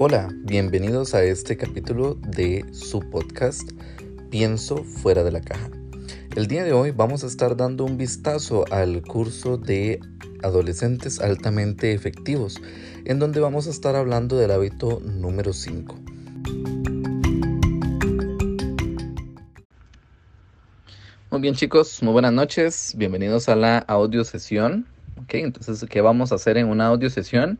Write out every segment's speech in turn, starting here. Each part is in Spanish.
Hola, bienvenidos a este capítulo de su podcast Pienso fuera de la caja. El día de hoy vamos a estar dando un vistazo al curso de adolescentes altamente efectivos, en donde vamos a estar hablando del hábito número 5. Muy bien chicos, muy buenas noches, bienvenidos a la audio sesión. Ok, entonces, ¿qué vamos a hacer en una audio sesión?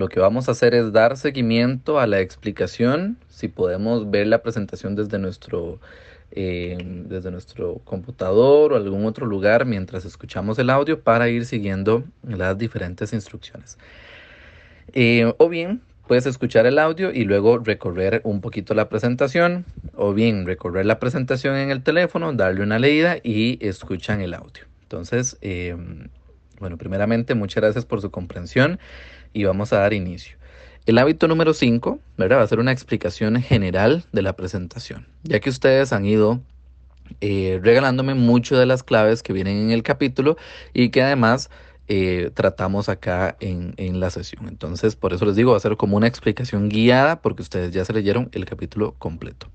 Lo que vamos a hacer es dar seguimiento a la explicación, si podemos ver la presentación desde nuestro, eh, desde nuestro computador o algún otro lugar mientras escuchamos el audio para ir siguiendo las diferentes instrucciones. Eh, o bien puedes escuchar el audio y luego recorrer un poquito la presentación o bien recorrer la presentación en el teléfono, darle una leída y escuchan el audio. Entonces, eh, bueno, primeramente muchas gracias por su comprensión y vamos a dar inicio. El hábito número 5, ¿verdad? Va a ser una explicación general de la presentación, ya que ustedes han ido eh, regalándome mucho de las claves que vienen en el capítulo y que además eh, tratamos acá en, en, la sesión. Entonces, por eso les digo, va a ser como una explicación guiada porque ustedes ya se leyeron el capítulo completo.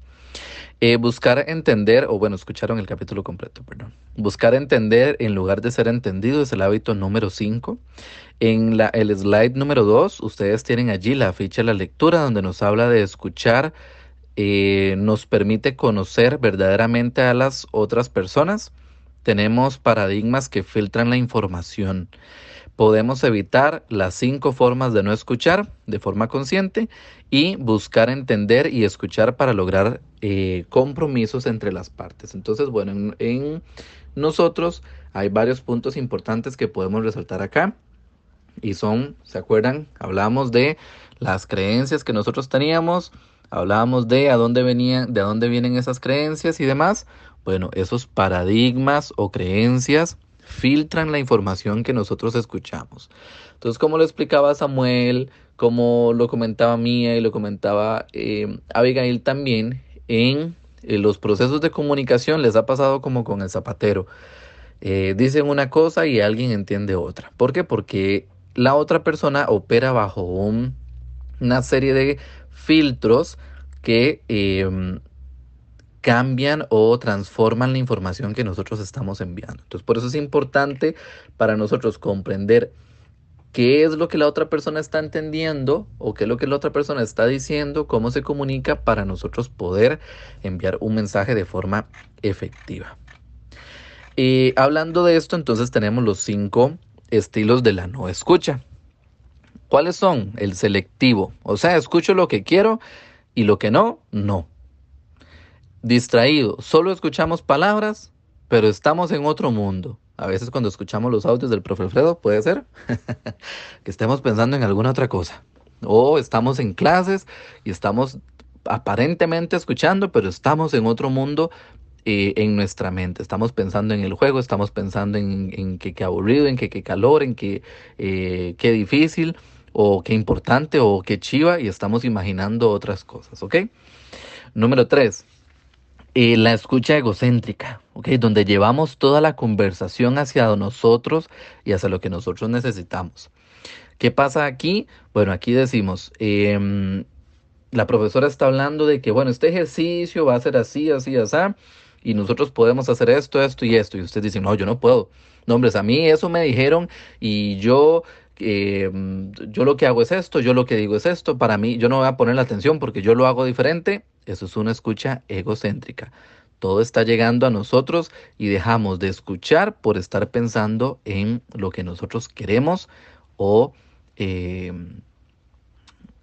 Eh, buscar entender, o bueno, escucharon el capítulo completo, perdón. Buscar entender en lugar de ser entendido es el hábito número 5. En la, el slide número 2, ustedes tienen allí la ficha de la lectura donde nos habla de escuchar, eh, nos permite conocer verdaderamente a las otras personas tenemos paradigmas que filtran la información. Podemos evitar las cinco formas de no escuchar de forma consciente y buscar entender y escuchar para lograr eh, compromisos entre las partes. Entonces, bueno, en, en nosotros hay varios puntos importantes que podemos resaltar acá y son, ¿se acuerdan? Hablamos de las creencias que nosotros teníamos, hablábamos de a dónde venían, de dónde vienen esas creencias y demás. Bueno, esos paradigmas o creencias filtran la información que nosotros escuchamos. Entonces, como lo explicaba Samuel, como lo comentaba Mía y lo comentaba eh, Abigail también, en, los procesos de comunicación les ha pasado como con el zapatero. Eh, dicen una cosa y alguien entiende otra. ¿Por qué? Porque la otra persona opera bajo una serie de filtros que eh, cambian o transforman la información que nosotros estamos enviando. Entonces, por eso es importante para nosotros comprender qué es lo que la otra persona está entendiendo o qué es lo que la otra persona está diciendo, cómo se comunica para nosotros poder enviar un mensaje de forma efectiva. Y hablando de esto, entonces tenemos los cinco estilos de la no escucha. ¿Cuáles son? El selectivo, o sea, escucho lo que quiero y lo que no, no distraído. Solo escuchamos palabras, pero estamos en otro mundo. A veces cuando escuchamos los audios del profe Alfredo, puede ser que estemos pensando en alguna otra cosa. O estamos en clases y estamos aparentemente escuchando, pero estamos en otro mundo eh, en nuestra mente. Estamos pensando en el juego, estamos pensando en, que qué aburrido, en que qué calor, en que eh, qué difícil, o qué importante, o qué chiva, y estamos imaginando otras cosas, ¿ok? Número tres, eh, la escucha egocéntrica, ¿okay? donde llevamos toda la conversación hacia nosotros y hacia lo que nosotros necesitamos. ¿Qué pasa aquí? Bueno, aquí decimos, em, la profesora está hablando de que, bueno, este ejercicio va a ser así, así, así, y nosotros podemos hacer esto, esto y esto. Y usted dice, no, yo no puedo. No, hombres, a mí eso me dijeron y yo em, yo lo que hago es esto, yo lo que digo es esto, para mí yo no voy a poner la atención porque yo lo hago diferente eso es una escucha egocéntrica. Todo está llegando a nosotros y dejamos de escuchar por estar pensando en lo que nosotros queremos o em,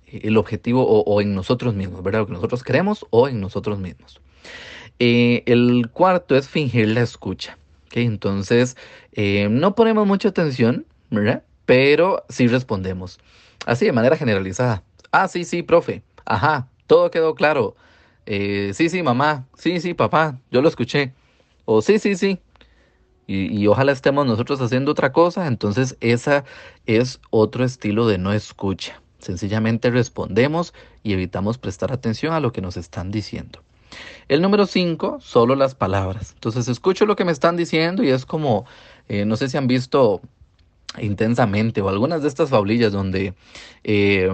el objetivo o, en nosotros mismos, ¿verdad? Lo que nosotros queremos o en nosotros mismos. Eh, el cuarto es fingir la escucha. Entonces, eh, no ponemos mucha atención. Pero sí respondemos. Así de manera generalizada. Ah, sí, sí, profe. Ajá, todo quedó claro. Eh, sí, sí, mamá, sí, sí, papá, yo lo escuché. O sí, sí, sí. Y, y, ojalá estemos nosotros haciendo otra cosa. Entonces, esa es otro estilo de no escucha. Sencillamente respondemos y evitamos prestar atención a lo que nos están diciendo. El número cinco, solo las palabras. Entonces, escucho lo que me están diciendo y es como, eh, no sé si han visto intensamente o algunas de estas fablillas donde eh,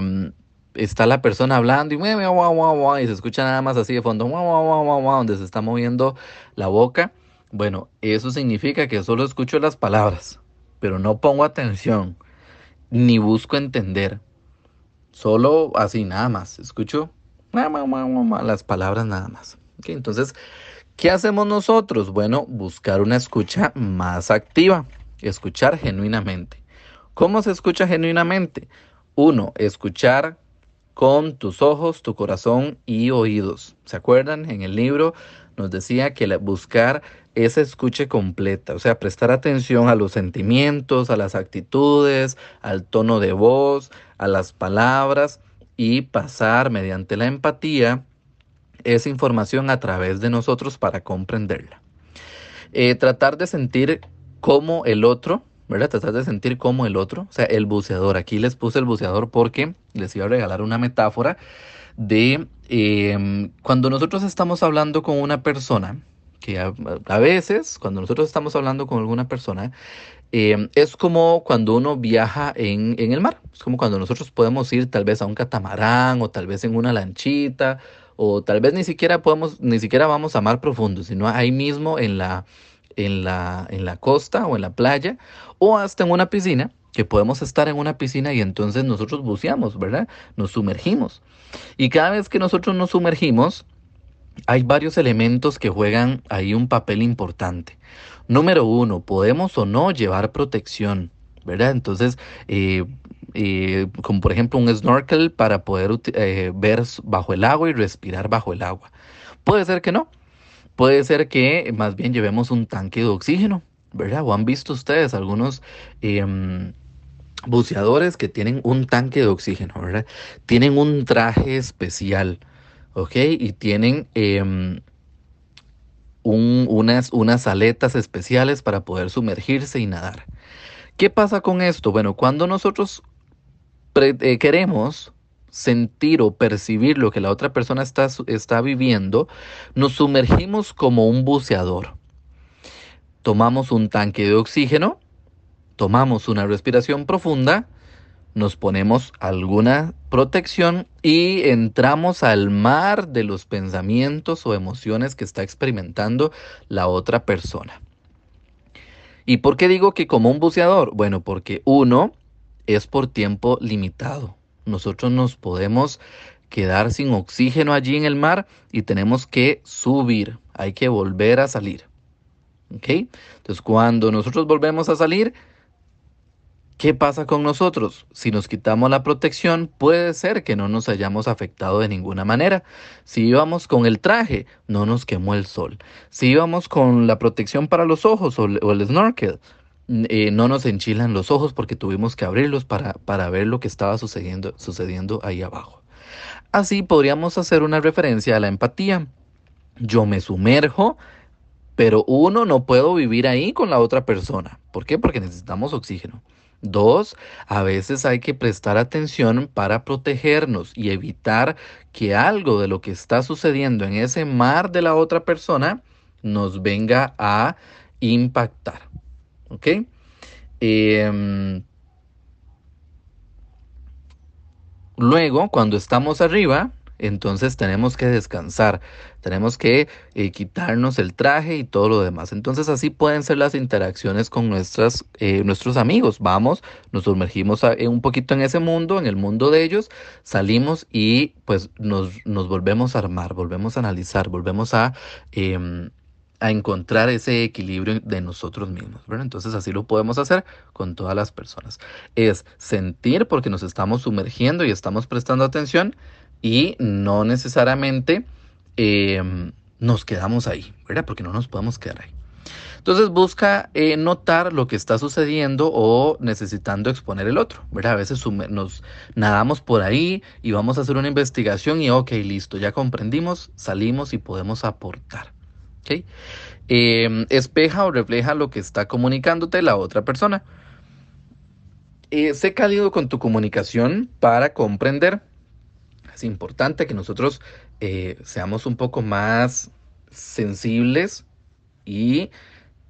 está la persona hablando y, y se escucha nada más así de fondo, donde se está moviendo la boca. Bueno, eso significa que solo escucho las palabras, pero no pongo atención, ni busco entender. Solo así nada más, escucho las palabras nada más. entonces, ¿qué hacemos nosotros? Bueno, buscar una escucha más activa, escuchar genuinamente. ¿Cómo se escucha genuinamente? Uno, escuchar con tus ojos, tu corazón y oídos. ¿Se acuerdan? En el libro nos decía que buscar esa escucha completa, o sea, prestar atención a los sentimientos, a las actitudes, al tono de voz, a las palabras y pasar mediante la empatía esa información a través de nosotros para comprenderla. Eh, tratar de sentir cómo el otro ¿verdad? Tratar de sentir como el otro, o sea, el buceador. Aquí les puse el buceador porque les iba a regalar una metáfora de em, cuando nosotros estamos hablando con una persona, que a, veces, cuando nosotros estamos hablando con alguna persona, em, es como cuando uno viaja en, en, el mar. Es como cuando nosotros podemos ir tal vez a un catamarán o tal vez en una lanchita o tal vez ni siquiera podemos, ni siquiera vamos a mar profundo, sino ahí mismo en la, en la, en la costa o en la playa o hasta en una piscina, que podemos estar en una piscina y entonces nosotros buceamos, ¿verdad? Nos sumergimos. Y cada vez que nosotros nos sumergimos, hay varios elementos que juegan ahí un papel importante. Número uno, podemos o no llevar protección, ¿verdad? Entonces, eh, eh, como por ejemplo un snorkel para poder eh, ver bajo el agua y respirar bajo el agua. Puede ser que no. Puede ser que más bien llevemos un tanque de oxígeno, ¿verdad? O han visto ustedes algunos em, buceadores que tienen un tanque de oxígeno, ¿verdad? Tienen un traje especial, ¿ok? Y tienen em, unas, unas aletas especiales para poder sumergirse y nadar. ¿Qué pasa con esto? Bueno, cuando nosotros eh, queremos sentir o percibir lo que la otra persona está, está viviendo, nos sumergimos como un buceador. Tomamos un tanque de oxígeno, tomamos una respiración profunda, nos ponemos alguna protección y entramos al mar de los pensamientos o emociones que está experimentando la otra persona. ¿Y por qué digo que como un buceador? Bueno, porque uno es por tiempo limitado nosotros nos podemos quedar sin oxígeno allí en el mar y tenemos que subir, hay que volver a salir. ¿Ok? Entonces cuando nosotros volvemos a salir, ¿qué pasa con nosotros? Si nos quitamos la protección, puede ser que no nos hayamos afectado de ninguna manera. Si íbamos con el traje, no nos quemó el sol. Si íbamos con la protección para los ojos o, el snorkel, eh, no nos enchilan los ojos porque tuvimos que abrirlos para, para ver lo que estaba sucediendo, sucediendo ahí abajo. Así podríamos hacer una referencia a la empatía. Yo me sumerjo, pero uno, no puedo vivir ahí con la otra persona. ¿Por qué? Porque necesitamos oxígeno. Dos, a veces hay que prestar atención para protegernos y evitar que algo de lo que está sucediendo en ese mar de la otra persona nos venga a impactar. ¿Ok? Em, luego, cuando estamos arriba, entonces tenemos que descansar, tenemos que eh, quitarnos el traje y todo lo demás. Entonces así pueden ser las interacciones con nuestras, eh, nuestros amigos. Vamos, nos sumergimos un poquito en ese mundo, en el mundo de ellos, salimos y pues nos, nos volvemos a armar, volvemos a analizar, volvemos a em, a encontrar ese equilibrio de nosotros mismos. Entonces así lo podemos hacer con todas las personas. Es sentir porque nos estamos sumergiendo y estamos prestando atención y no necesariamente em, nos quedamos ahí, ¿verdad? Porque no nos podemos quedar ahí. Entonces busca eh, notar lo que está sucediendo o necesitando exponer el otro, ¿verdad? A veces nos nadamos por ahí y vamos a hacer una investigación y ok, listo, ya comprendimos, salimos y podemos aportar. Em, espeja o refleja lo que está comunicándote la otra persona. Eh, sé cálido con tu comunicación para comprender. Es importante que nosotros eh, seamos un poco más sensibles y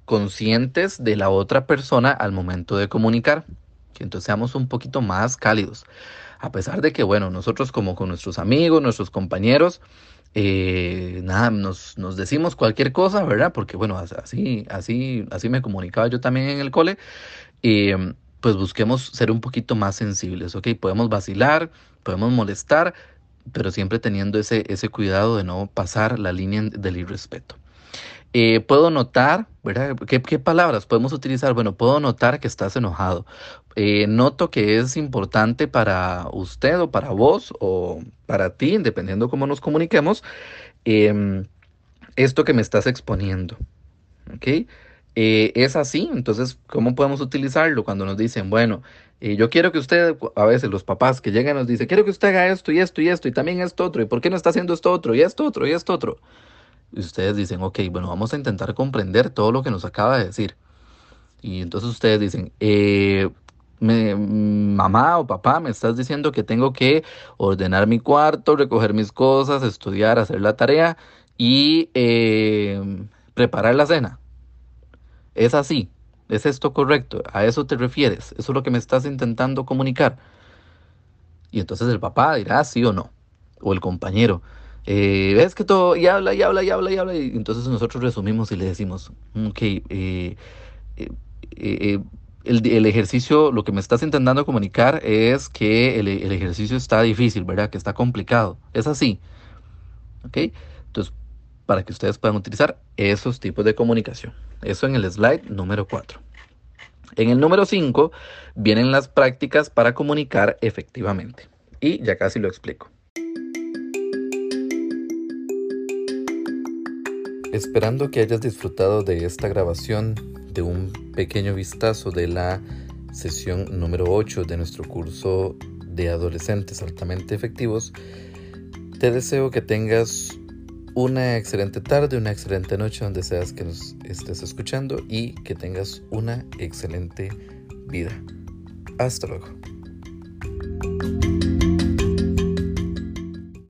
conscientes de la otra persona al momento de comunicar. Que entonces seamos un poquito más cálidos. A pesar de que, bueno, nosotros como con nuestros amigos, nuestros compañeros, eh, nada, nos, nos, decimos cualquier cosa, ¿verdad? Porque, bueno, así, así, así me comunicaba yo también en el cole. Y pues busquemos ser un poquito más sensibles, ¿ok? Podemos vacilar, podemos molestar, pero siempre teniendo ese, ese cuidado de no pasar la línea del irrespeto. Eh, puedo notar, ¿verdad? ¿Qué, palabras podemos utilizar? Bueno, puedo notar que estás enojado. Eh, noto que es importante para usted o para vos o para ti, dependiendo cómo nos comuniquemos, em, esto que me estás exponiendo. ¿Ok? Eh, es así, entonces, ¿cómo podemos utilizarlo cuando nos dicen, bueno, yo quiero que usted, a veces los papás que llegan nos dicen, quiero que usted haga esto y esto y esto y también esto otro, y por qué no está haciendo esto otro y esto otro y esto otro? Y ustedes dicen, ok, bueno, vamos a intentar comprender todo lo que nos acaba de decir. Y entonces ustedes dicen, eh, mamá o papá, me estás diciendo que tengo que ordenar mi cuarto, recoger mis cosas, estudiar, hacer la tarea y eh, preparar la cena. Es así, es esto correcto, a eso te refieres, eso es lo que me estás intentando comunicar. Y entonces el papá dirá sí o no, o el compañero eh, ves que todo, y habla, y habla, y habla, y habla, y entonces nosotros resumimos y le decimos, ok, eh, eh, eh, el, el, ejercicio, lo que me estás intentando comunicar es que el, el, ejercicio está difícil, ¿verdad? Que está complicado. Es así. ¿Ok? Entonces, para que ustedes puedan utilizar esos tipos de comunicación. Eso en el slide número 4. En el número 5 vienen las prácticas para comunicar efectivamente. Y ya casi lo explico. Esperando que hayas disfrutado de esta grabación, de un pequeño vistazo de la sesión número 8 de nuestro curso de adolescentes altamente efectivos, te deseo que tengas una excelente tarde, una excelente noche donde seas que nos estés escuchando y que tengas una excelente vida. Hasta luego.